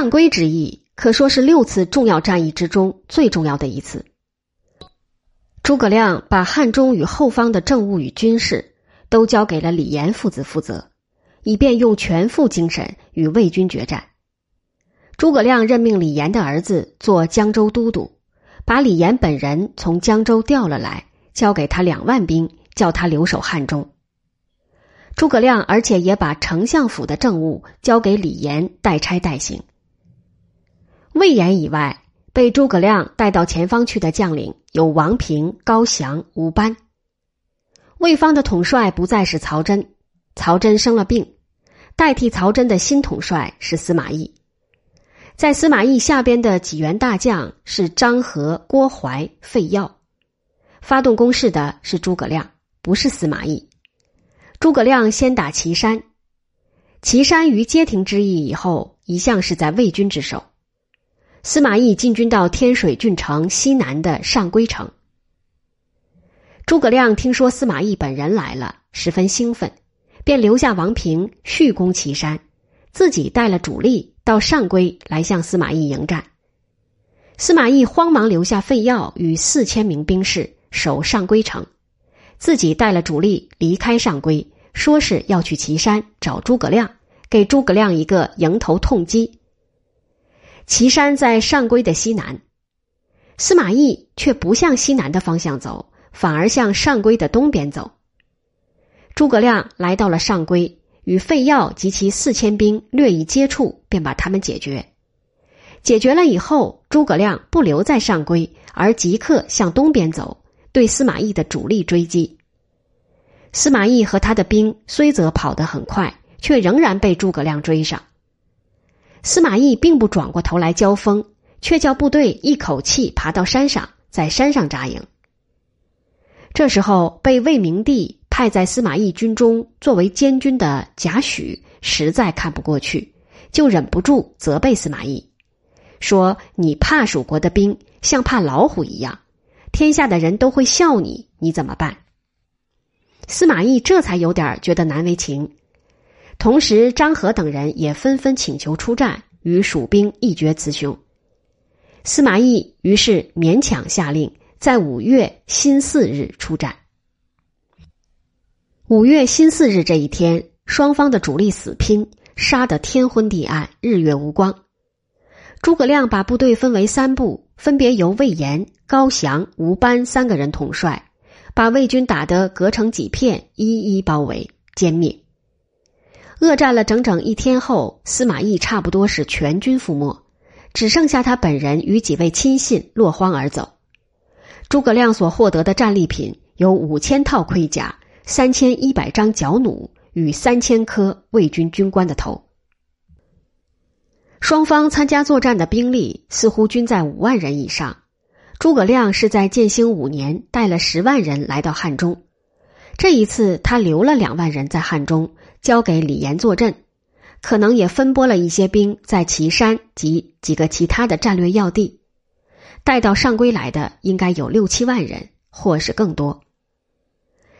汉归之役可说是六次重要战役之中最重要的一次。诸葛亮把汉中与后方的政务与军事都交给了李严父子负责，以便用全副精神与魏军决战。诸葛亮任命李严的儿子做江州都督，把李严本人从江州调了来，交给他两万兵，叫他留守汉中。诸葛亮而且也把丞相府的政务交给李严代差代行。魏延以外，被诸葛亮带到前方去的将领有王平、高翔、吴班。魏方的统帅不再是曹真，曹真生了病，代替曹真的新统帅是司马懿。在司马懿下边的几员大将是张合、郭淮、费耀，发动攻势的是诸葛亮，不是司马懿。诸葛亮先打岐山，岐山于街亭之役以后，一向是在魏军之手。司马懿进军到天水郡城西南的上归城，诸葛亮听说司马懿本人来了，十分兴奋，便留下王平续攻岐山，自己带了主力。到上归来向司马懿迎战，司马懿慌忙留下费耀与四千名兵士守上归城，自己带了主力离开上归，说是要去岐山找诸葛亮，给诸葛亮一个迎头痛击。岐山在上归的西南，司马懿却不向西南的方向走，反而向上归的东边走。诸葛亮来到了上归。与费耀及其四千兵略一接触，便把他们解决。解决了以后，诸葛亮不留在上归，而即刻向东边走，对司马懿的主力追击。司马懿和他的兵虽则跑得很快，却仍然被诸葛亮追上。司马懿并不转过头来交锋，却叫部队一口气爬到山上，在山上扎营。这时候，被魏明帝。派在司马懿军中作为监军的贾诩实在看不过去，就忍不住责备司马懿，说：“你怕蜀国的兵，像怕老虎一样，天下的人都会笑你，你怎么办？”司马懿这才有点觉得难为情。同时，张合等人也纷纷请求出战，与蜀兵一决雌雄。司马懿于是勉强下令，在五月辛巳日出战。五月辛巳日这一天，双方的主力死拼，杀得天昏地暗，日月无光。诸葛亮把部队分为三部，分别由魏延、高翔、吴班三个人统帅，把魏军打得隔成几片，一一包围歼灭。恶战了整整一天后，司马懿差不多是全军覆没，只剩下他本人与几位亲信落荒而走。诸葛亮所获得的战利品有五千套盔甲。三千一百张角弩与三千颗魏军军官的头，双方参加作战的兵力似乎均在五万人以上。诸葛亮是在建兴五年带了十万人来到汉中，这一次他留了两万人在汉中，交给李严坐镇，可能也分拨了一些兵在岐山及几个其他的战略要地。带到上归来的应该有六七万人，或是更多。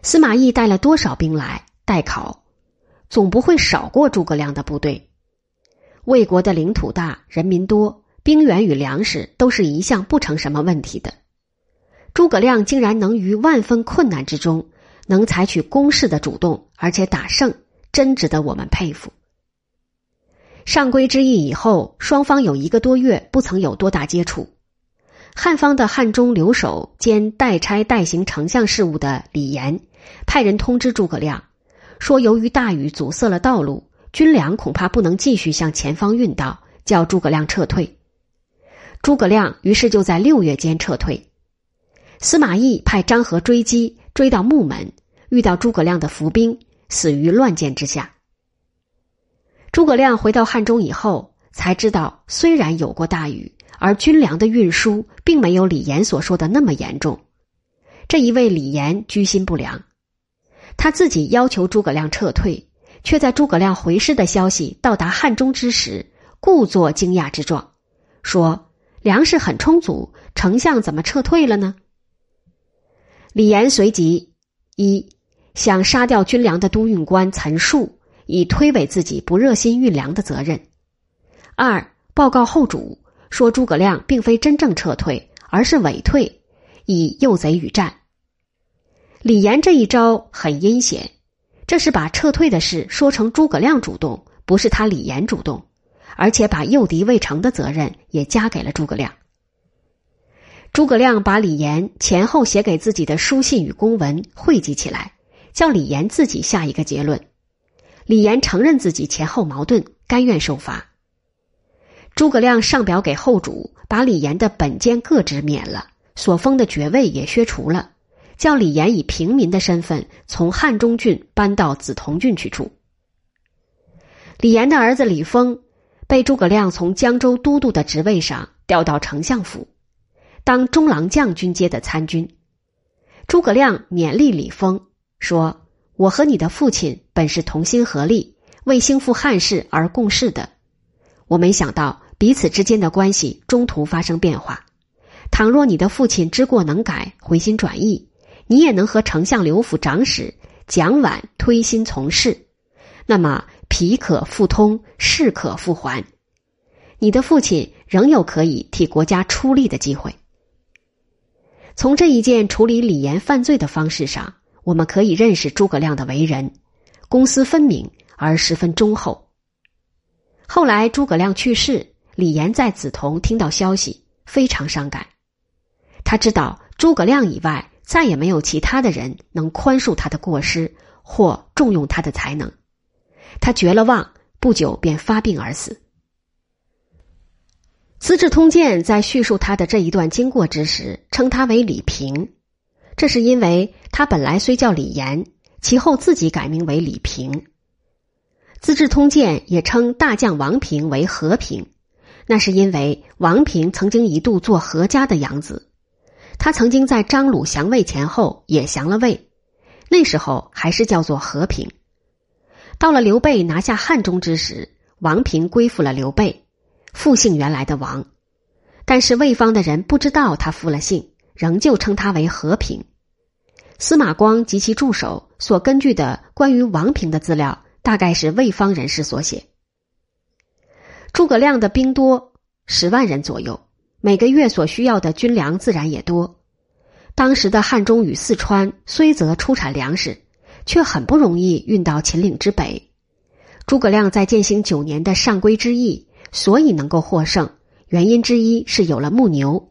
司马懿带了多少兵来待考，总不会少过诸葛亮的部队。魏国的领土大，人民多，兵源与粮食都是一向不成什么问题的。诸葛亮竟然能于万分困难之中，能采取攻势的主动，而且打胜，真值得我们佩服。上归之役以后，双方有一个多月不曾有多大接触。汉方的汉中留守兼代差代行丞相事务的李严。派人通知诸葛亮，说由于大雨阻塞了道路，军粮恐怕不能继续向前方运到，叫诸葛亮撤退。诸葛亮于是就在六月间撤退。司马懿派张合追击，追到木门，遇到诸葛亮的伏兵，死于乱箭之下。诸葛亮回到汉中以后，才知道虽然有过大雨，而军粮的运输并没有李严所说的那么严重。这一位李严居心不良。他自己要求诸葛亮撤退，却在诸葛亮回师的消息到达汉中之时，故作惊讶之状，说：“粮食很充足，丞相怎么撤退了呢？”李严随即一想杀掉军粮的都运官岑树，以推诿自己不热心运粮的责任；二报告后主，说诸葛亮并非真正撤退，而是伪退，以诱贼与战。李严这一招很阴险，这是把撤退的事说成诸葛亮主动，不是他李严主动，而且把诱敌未成的责任也加给了诸葛亮。诸葛亮把李严前后写给自己的书信与公文汇集起来，叫李严自己下一个结论。李严承认自己前后矛盾，甘愿受罚。诸葛亮上表给后主，把李严的本兼各职免了，所封的爵位也削除了。叫李严以平民的身份从汉中郡搬到梓潼郡去住。李严的儿子李丰被诸葛亮从江州都督的职位上调到丞相府，当中郎将军阶的参军。诸葛亮勉励李丰说：“我和你的父亲本是同心合力为兴复汉室而共事的，我没想到彼此之间的关系中途发生变化。倘若你的父亲知过能改，回心转意。”你也能和丞相刘府长史蒋琬推心从事，那么皮可复通，势可复还，你的父亲仍有可以替国家出力的机会。从这一件处理李严犯罪的方式上，我们可以认识诸葛亮的为人，公私分明而十分忠厚。后来诸葛亮去世，李严在梓潼听到消息，非常伤感。他知道诸葛亮以外。再也没有其他的人能宽恕他的过失或重用他的才能，他绝了望，不久便发病而死。《资治通鉴》在叙述他的这一段经过之时，称他为李平，这是因为他本来虽叫李严，其后自己改名为李平。《资治通鉴》也称大将王平为和平，那是因为王平曾经一度做何家的养子。他曾经在张鲁降魏前后也降了魏，那时候还是叫做和平。到了刘备拿下汉中之时，王平归附了刘备，复姓原来的王。但是魏方的人不知道他复了姓，仍旧称他为和平。司马光及其助手所根据的关于王平的资料，大概是魏方人士所写。诸葛亮的兵多，十万人左右。每个月所需要的军粮自然也多。当时的汉中与四川虽则出产粮食，却很不容易运到秦岭之北。诸葛亮在建兴九年的上归之役，所以能够获胜，原因之一是有了木牛。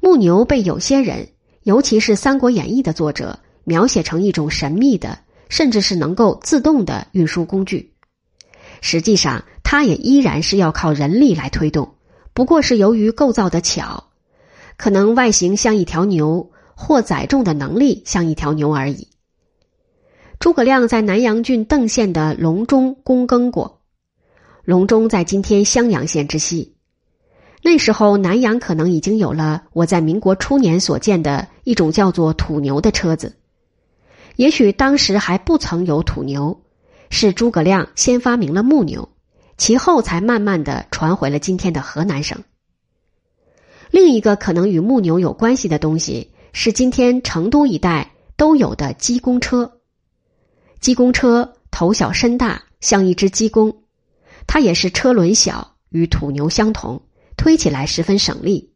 木牛被有些人，尤其是《三国演义》的作者描写成一种神秘的，甚至是能够自动的运输工具。实际上，它也依然是要靠人力来推动。不过是由于构造的巧，可能外形像一条牛，或载重的能力像一条牛而已。诸葛亮在南阳郡邓县的隆中躬耕过，隆中在今天襄阳县之西。那时候南阳可能已经有了我在民国初年所见的一种叫做土牛的车子，也许当时还不曾有土牛，是诸葛亮先发明了木牛。其后才慢慢的传回了今天的河南省。另一个可能与木牛有关系的东西是今天成都一带都有的鸡公车。鸡公车头小身大，像一只鸡公，它也是车轮小，与土牛相同，推起来十分省力。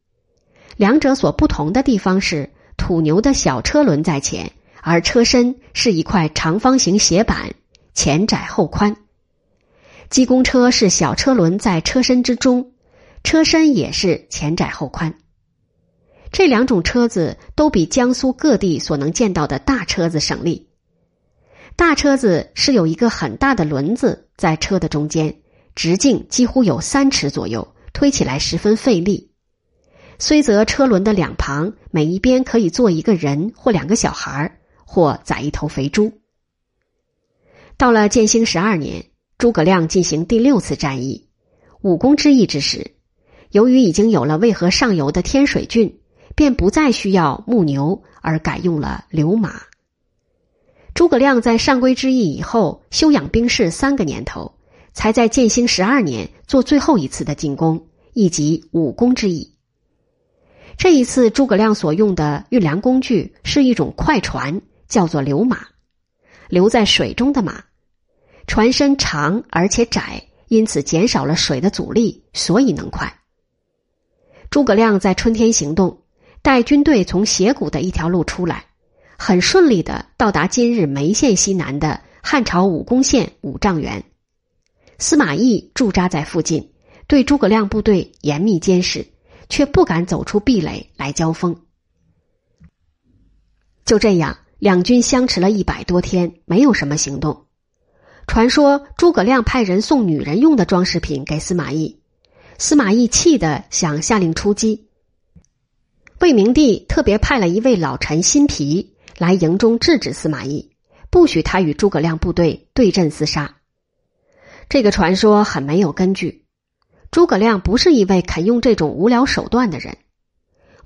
两者所不同的地方是，土牛的小车轮在前，而车身是一块长方形斜板，前窄后宽。鸡公车是小车轮在车身之中，车身也是前窄后宽。这两种车子都比江苏各地所能见到的大车子省力。大车子是有一个很大的轮子在车的中间，直径几乎有三尺左右，推起来十分费力。虽则车轮的两旁每一边可以坐一个人或两个小孩或载一头肥猪。到了建兴十二年。诸葛亮进行第六次战役，武功之役之时，由于已经有了渭河上游的天水郡，便不再需要木牛，而改用了流马。诸葛亮在上归之役以后休养兵士三个年头，才在建兴十二年做最后一次的进攻，以及武功之役。这一次，诸葛亮所用的运粮工具是一种快船，叫做流马，流在水中的马。船身长而且窄，因此减少了水的阻力，所以能快。诸葛亮在春天行动，带军队从斜谷的一条路出来，很顺利的到达今日眉县西南的汉朝武功县五丈原。司马懿驻扎在附近，对诸葛亮部队严密监视，却不敢走出壁垒来交锋。就这样，两军相持了一百多天，没有什么行动。传说诸葛亮派人送女人用的装饰品给司马懿，司马懿气得想下令出击。魏明帝特别派了一位老臣辛毗来营中制止司马懿，不许他与诸葛亮部队对阵厮杀。这个传说很没有根据。诸葛亮不是一位肯用这种无聊手段的人。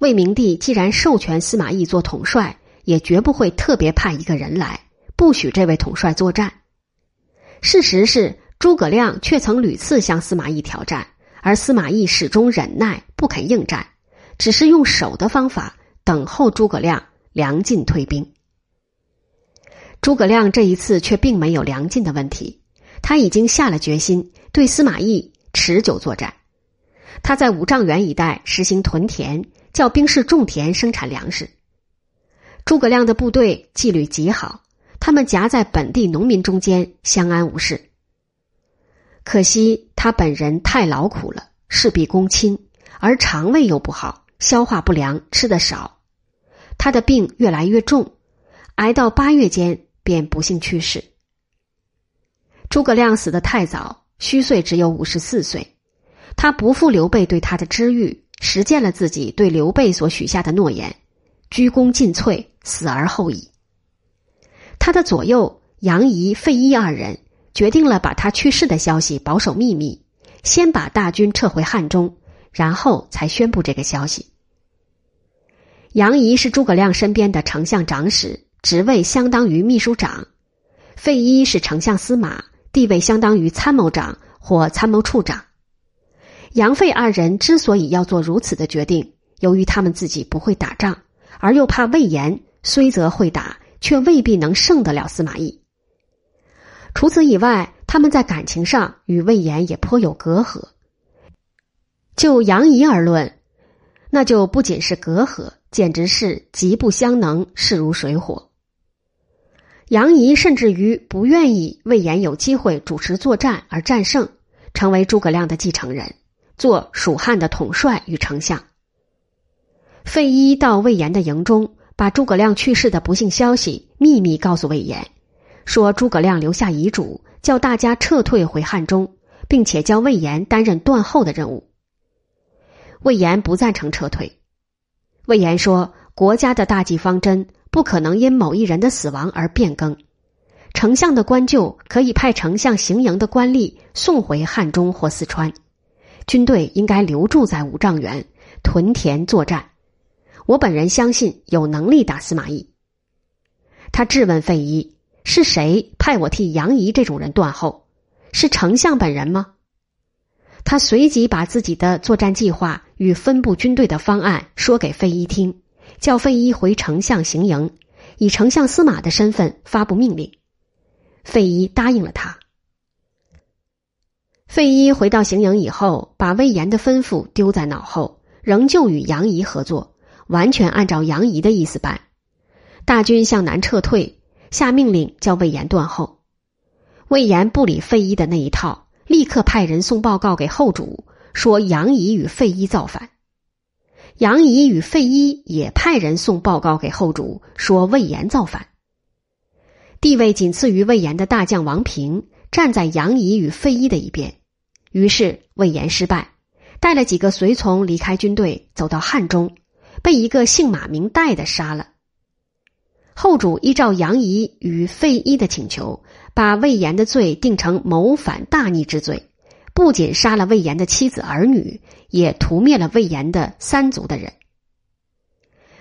魏明帝既然授权司马懿做统帅，也绝不会特别派一个人来，不许这位统帅作战。事实是，诸葛亮却曾屡次向司马懿挑战，而司马懿始终忍耐，不肯应战，只是用守的方法等候诸葛亮粮尽退兵。诸葛亮这一次却并没有粮尽的问题。他已经下了决心，对司马懿持久作战。他在五丈原一带实行屯田，叫兵士种田生产粮食。诸葛亮的部队纪律极好，他们夹在本地农民中间，相安无事。可惜他本人太劳苦了，事必躬亲，而肠胃又不好，消化不良，吃的少，他的病越来越重，挨到八月间便不幸去世。诸葛亮死得太早，虚岁只有五十四岁。他不负刘备对他的知遇，实践了自己对刘备所许下的诺言，鞠躬尽瘁，死而后已。他的左右杨仪、费祎二人决定了把他去世的消息保守秘密，先把大军撤回汉中，然后才宣布这个消息。杨仪是诸葛亮身边的丞相长史，职位相当于秘书长；费祎是丞相司马。地位相当于参谋长或参谋处长。杨费二人之所以要做如此的决定，由于他们自己不会打仗，而又怕魏延虽则会打，却未必能胜得了司马懿。除此以外，他们在感情上与魏延也颇有隔阂。就杨仪而论，那就不仅是隔阂，简直是极不相能，势如水火。杨仪甚至于不愿意魏延有机会主持作战而战胜，成为诸葛亮的继承人，做蜀汉的统帅与丞相。费祎到魏延的营中，把诸葛亮去世的不幸消息秘密告诉魏延，说诸葛亮留下遗嘱，叫大家撤退回汉中，并且叫魏延担任断后的任务。魏延不赞成撤退，魏延说：“国家的大计方针。”不可能因某一人的死亡而变更。丞相的官旧可以派丞相行营的官吏送回汉中或四川，军队应该留驻在五丈原屯田作战。我本人相信有能力打司马懿。他质问费祎：“是谁派我替杨仪这种人断后？是丞相本人吗？”他随即把自己的作战计划与分布军队的方案说给费祎听。叫费祎回丞相行营，以丞相司马的身份发布命令。费祎答应了他。费祎回到行营以后，把魏延的吩咐丢在脑后，仍旧与杨仪合作，完全按照杨仪的意思办。大军向南撤退，下命令叫魏延断后。魏延不理费祎的那一套，立刻派人送报告给后主，说杨仪与费祎造反。杨仪与费祎也派人送报告给后主，说魏延造反。地位仅次于魏延的大将王平站在杨仪与费祎的一边，于是魏延失败，带了几个随从离开军队，走到汉中，被一个姓马名戴的杀了。后主依照杨仪与费祎的请求，把魏延的罪定成谋反大逆之罪。不仅杀了魏延的妻子儿女，也屠灭了魏延的三族的人。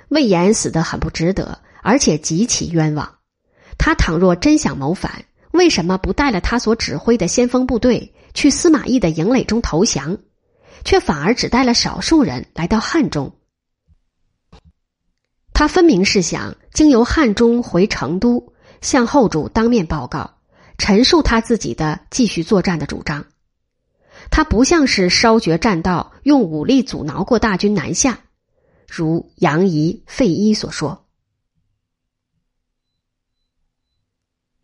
魏延死得很不值得，而且极其冤枉。他倘若真想谋反，为什么不带了他所指挥的先锋部队去司马懿的营垒中投降，却反而只带了少数人来到汉中？他分明是想经由汉中回成都，向后主当面报告，陈述他自己的继续作战的主张。他不像是烧绝栈道、用武力阻挠过大军南下，如杨仪、费祎所说。